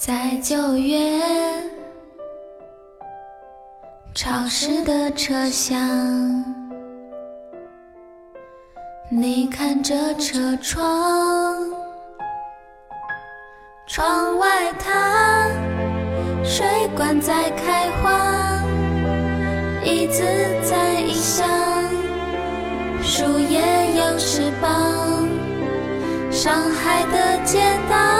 在九月潮湿的车厢，你看着车窗，窗外它水管在开花，椅子在异乡，树叶有翅膀，上海的街道。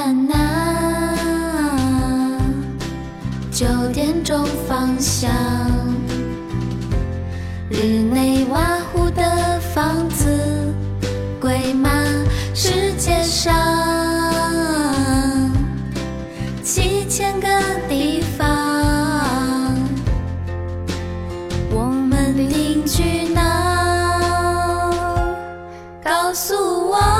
看那九点钟方向，日内瓦湖的房子，贵吗？世界上七千个地方，我们定居哪？告诉我。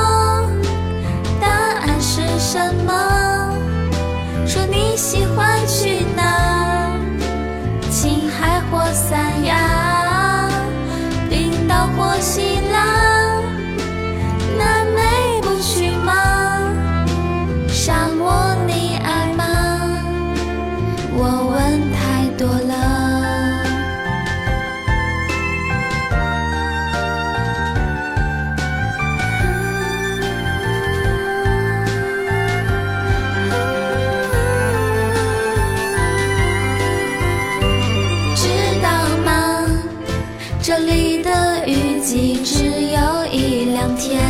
这里的雨季只有一两天，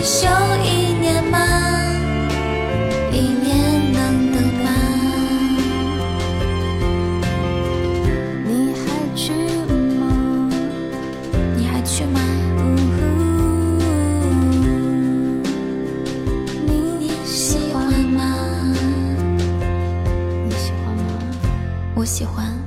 会修一年吗？一年能等吗？你还去吗？你还去吗？你喜欢吗？你喜欢吗？我喜欢。